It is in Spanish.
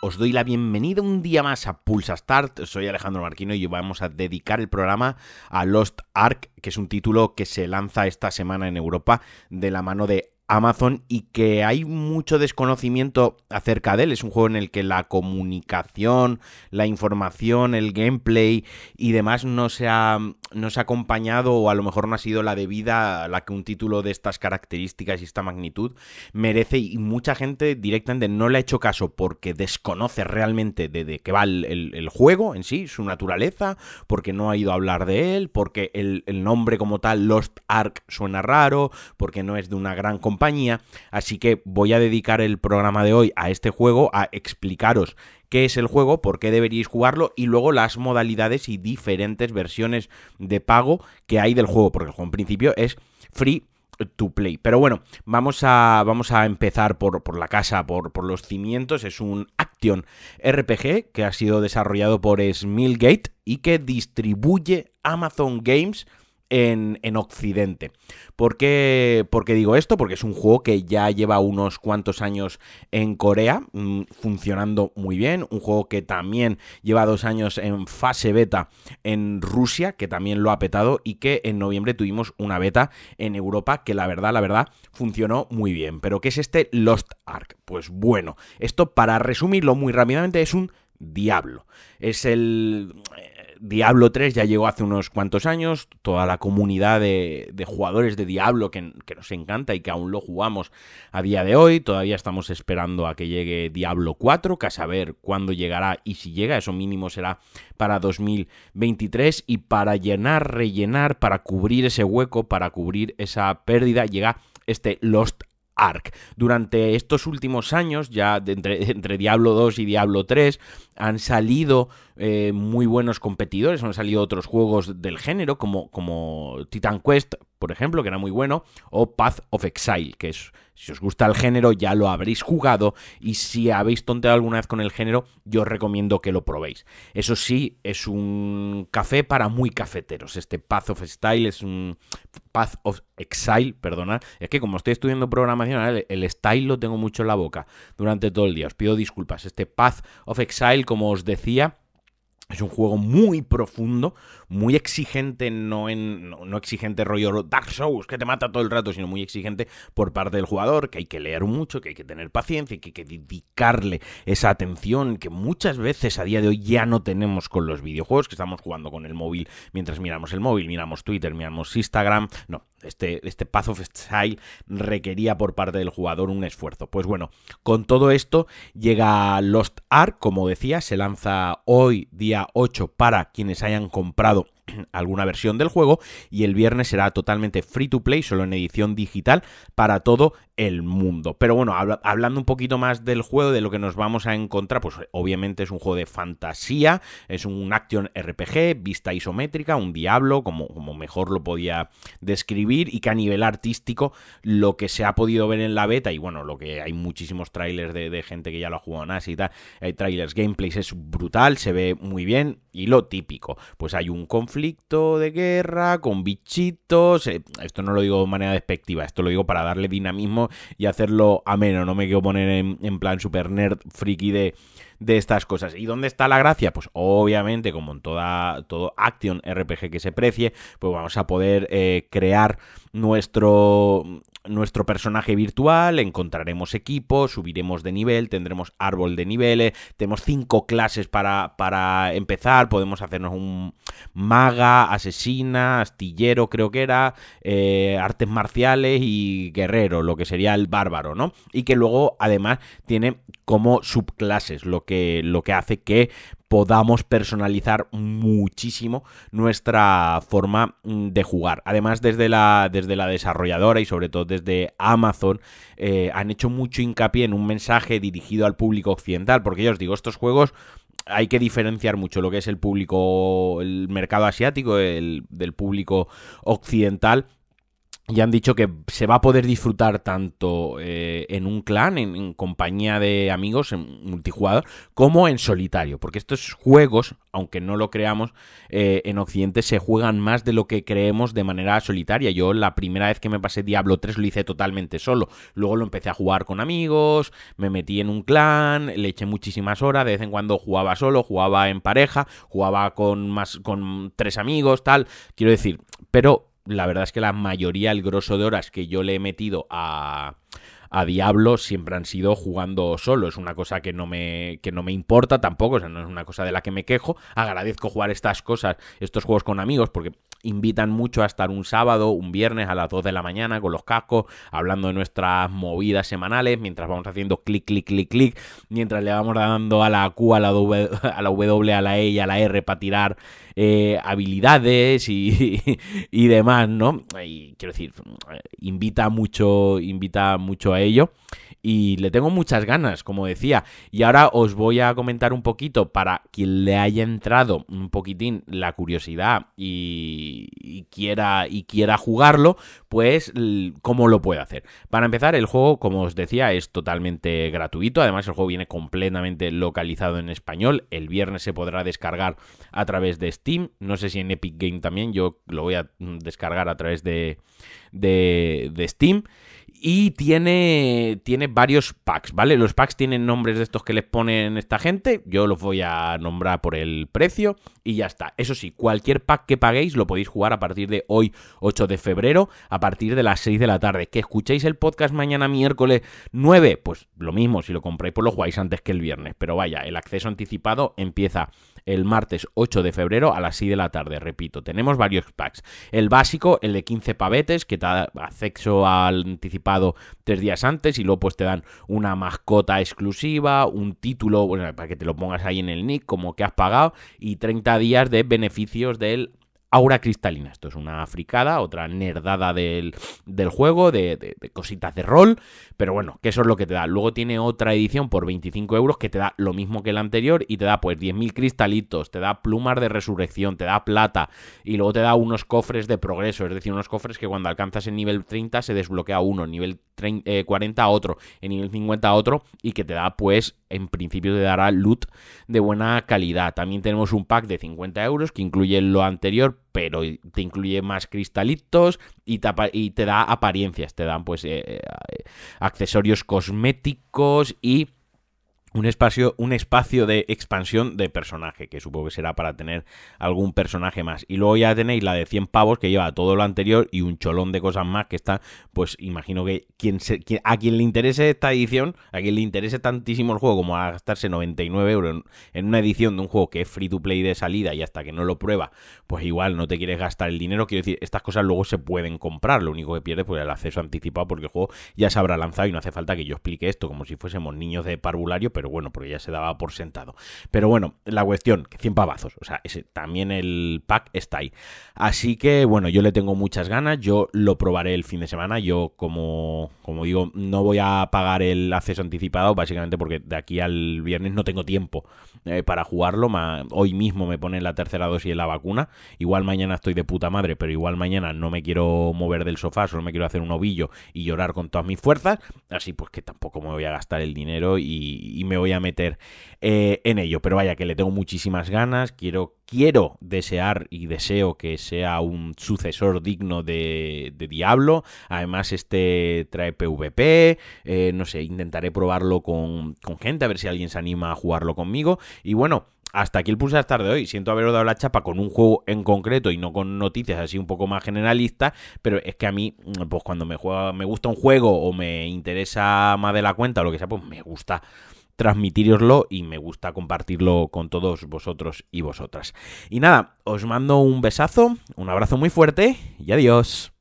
os doy la bienvenida un día más a Pulsa Start. Soy Alejandro Marquino y vamos a dedicar el programa a Lost Ark, que es un título que se lanza esta semana en Europa de la mano de Amazon y que hay mucho desconocimiento acerca de él. Es un juego en el que la comunicación, la información, el gameplay y demás no se ha, no se ha acompañado o a lo mejor no ha sido la debida a la que un título de estas características y esta magnitud merece y mucha gente directamente no le ha hecho caso porque desconoce realmente de, qué va el, juego en sí, su naturaleza, porque no ha ido a hablar de él, porque el, el nombre como tal, Lost Ark, suena raro, porque no es de una gran compañía así que voy a dedicar el programa de hoy a este juego, a explicaros qué es el juego, por qué deberíais jugarlo y luego las modalidades y diferentes versiones de pago que hay del juego, porque el juego en principio es free to play. Pero bueno, vamos a, vamos a empezar por, por la casa, por, por, los cimientos. Es un Action RPG que ha sido desarrollado por Smilgate y que distribuye Amazon Games en, en Occidente. ¿Por qué, digo esto? Porque es un juego que ya lleva unos cuantos años en Corea, mm, funcionando muy bien. Un juego que también lleva dos años en fase beta en Rusia, que también lo ha petado, y que en noviembre tuvimos una beta en Europa, que la verdad, la verdad, funcionó muy bien. Pero ¿qué es este Lost Ark? Pues bueno, esto para resumirlo muy rápidamente es un diablo. Es el Diablo 3 ya llegó hace unos cuantos años, toda la comunidad de, jugadores de Diablo que, nos encanta y que aún lo jugamos a día de hoy, todavía estamos esperando a que llegue Diablo 4, que a saber cuándo llegará y si llega, eso mínimo será para 2023 y para llenar, rellenar, para cubrir ese hueco, para cubrir esa pérdida, llega este Lost Ark. Durante estos últimos años, ya entre, Diablo 2 y Diablo 3, han salido eh, muy buenos competidores, han salido otros juegos del género, como, como Titan Quest, por ejemplo, que era muy bueno, o Path of Exile, que es, si os gusta el género, ya lo habréis jugado, y si habéis tonteado alguna vez con el género, yo os recomiendo que lo probéis. Eso sí, es un café para muy cafeteros. Este Path of Style es un Path of Exile, perdona. Es que como estoy estudiando programación, el, el style lo tengo mucho en la boca durante todo el día. Os pido disculpas. Este Path of Exile, como os decía, es un juego muy profundo, muy exigente, no en no, exigente rollo Dark Souls, que te mata todo el rato, sino muy exigente por parte del jugador, que hay que leer mucho, que hay que tener paciencia, que hay que dedicarle esa atención que muchas veces a día de hoy ya no tenemos con los videojuegos, que estamos jugando con el móvil mientras miramos el móvil, miramos Twitter, miramos Instagram. No, este, este Path of Style requería por parte del jugador un esfuerzo. Pues bueno, con todo esto llega Lost Ark, como decía, se lanza hoy día 8 para quienes hayan comprado alguna versión del juego y el viernes será totalmente free to play, solo en edición digital para todo el mundo. Pero bueno, hablando un poquito más del juego, de lo que nos vamos a encontrar, pues obviamente es un juego de fantasía, es un action RPG, vista isométrica, un diablo, como, como mejor lo podía describir, y que a nivel artístico lo que se ha podido ver en la beta, y bueno, lo que hay muchísimos trailers de, gente que ya lo ha jugado en y tal, hay trailers, gameplays, es brutal, se ve muy bien, y lo típico, pues hay un conflicto de guerra con bichitos, eh, esto no lo digo de manera despectiva, esto lo digo para darle dinamismo y hacerlo ameno. No me quiero poner en, plan super nerd friki de, de estas cosas. ¿Y dónde está la gracia? Pues obviamente, como en toda, todo Action RPG que se precie, pues vamos a poder eh, crear nuestro, nuestro personaje virtual, encontraremos equipos, subiremos de nivel, tendremos árbol de niveles, tenemos cinco clases para, para empezar, podemos hacernos un maga, asesina, astillero creo que era, eh, artes marciales y guerrero, lo que sería el bárbaro, ¿no? Y que luego además tiene como subclases, lo que, lo que hace que podamos personalizar muchísimo nuestra forma mm, de jugar. Además, desde la, desde la desarrolladora y sobre todo desde Amazon, eh, han hecho mucho hincapié en un mensaje dirigido al público occidental, porque ya os digo, estos juegos hay que diferenciar mucho lo que es el público, el mercado asiático, el, del público occidental ya han dicho que se va a poder disfrutar tanto eh, en un clan, en, compañía de amigos, en multijugador, como en solitario. Porque estos juegos, aunque no lo creamos, eh, en Occidente se juegan más de lo que creemos de manera solitaria. Yo la primera vez que me pasé Diablo 3 lo hice totalmente solo. Luego lo empecé a jugar con amigos, me metí en un clan, le eché muchísimas horas, de vez en cuando jugaba solo, jugaba en pareja, jugaba con más con tres amigos, tal. Quiero decir, pero la verdad es que la mayoría, el grosso de horas que yo le he metido a, a Diablo siempre han sido jugando solo. Es una cosa que no me, que no me importa tampoco, o sea, no es una cosa de la que me quejo. Agradezco jugar estas cosas, estos juegos con amigos, porque invitan mucho a estar un sábado, un viernes a las 2 de la mañana con los cascos, hablando de nuestras movidas semanales, mientras vamos haciendo clic, clic, clic, clic, mientras le vamos dando a la Q, a la W, a la, w, a la E y a la R para tirar eh, habilidades y, y, demás, ¿no? Y quiero decir, invita mucho, invita mucho a ello y le tengo muchas ganas, como decía. Y ahora os voy a comentar un poquito para quien le haya entrado un poquitín la curiosidad y, quiera y quiera jugarlo, pues cómo lo puede hacer. Para empezar, el juego, como os decía, es totalmente gratuito. Además, el juego viene completamente localizado en español. El viernes se podrá descargar a través de Steam. No sé si en Epic Game también. Yo lo voy a descargar a través de, de, de Steam. Y tiene, tiene varios packs, ¿vale? Los packs tienen nombres de estos que les ponen esta gente. Yo los voy a nombrar por el precio y ya está. Eso sí, cualquier pack que paguéis lo podéis jugar a partir de hoy, 8 de febrero, a partir de las 6 de la tarde. Que escuchéis el podcast mañana miércoles 9, pues lo mismo, si lo compráis, pues lo jugáis antes que el viernes. Pero vaya, el acceso anticipado empieza el martes 8 de febrero a las 6 de la tarde. Repito, tenemos varios packs. El básico, el de 15 pavetes, que te da acceso al anticipado tres días antes y luego pues te dan una mascota exclusiva, un título, bueno, para que te lo pongas ahí en el nick, como que has pagado, y 30 días de beneficios del Aura cristalina. Esto es una fricada, otra nerdada del, juego, de, cositas de rol. Pero bueno, que eso es lo que te da. Luego tiene otra edición por 25 euros que te da lo mismo que el anterior y te da pues 10.000 cristalitos, te da plumas de resurrección, te da plata y luego te da unos cofres de progreso. Es decir, unos cofres que cuando alcanzas el nivel 30 se desbloquea uno, nivel 40 eh, otro, en nivel 50 otro y que te da pues en principio te dará loot de buena calidad. También tenemos un pack de 50 euros que incluye lo anterior, pero te incluye más cristalitos y te, da apariencias, te dan pues eh, eh, accesorios cosméticos y un espacio, un espacio de expansión de personaje, que supongo que será para tener algún personaje más. Y luego ya tenéis la de 100 pavos que lleva todo lo anterior y un cholón de cosas más que está, pues imagino que quien a quien le interese esta edición, a quien le interese tantísimo el juego como a gastarse 99 euros en, una edición de un juego que es free to play de salida y hasta que no lo prueba, pues igual no te quieres gastar el dinero. Quiero decir, estas cosas luego se pueden comprar, lo único que pierdes pues el acceso anticipado porque el juego ya se habrá lanzado y no hace falta que yo explique esto como si fuésemos niños de parvulario, pero bueno, porque ya se daba por sentado. Pero bueno, la cuestión, que 100 pavazos, o sea, ese, también el pack está ahí. Así que bueno, yo le tengo muchas ganas, yo lo probaré el fin de semana, yo como, como digo, no voy a pagar el acceso anticipado, básicamente porque de aquí al viernes no tengo tiempo eh, para jugarlo, hoy mismo me ponen la tercera dosis de la vacuna, igual mañana estoy de puta madre, pero igual mañana no me quiero mover del sofá, solo me quiero hacer un ovillo y llorar con todas mis fuerzas, así pues que tampoco me voy a gastar el dinero y, me voy a meter eh, en ello. Pero vaya, que le tengo muchísimas ganas. Quiero, quiero desear y deseo que sea un sucesor digno de, Diablo. Además, este trae PvP. Eh, no sé, intentaré probarlo con, con gente, a ver si alguien se anima a jugarlo conmigo. Y bueno, hasta aquí el Pulsar Tarde hoy. Siento haberos dado la chapa con un juego en concreto y no con noticias así un poco más generalistas, pero es que a mí, pues cuando me, juega, me gusta un juego o me interesa más de la cuenta o lo que sea, pues me gusta transmitiroslo y me gusta compartirlo con todos vosotros y vosotras. Y nada, os mando un besazo, un abrazo muy fuerte y adiós.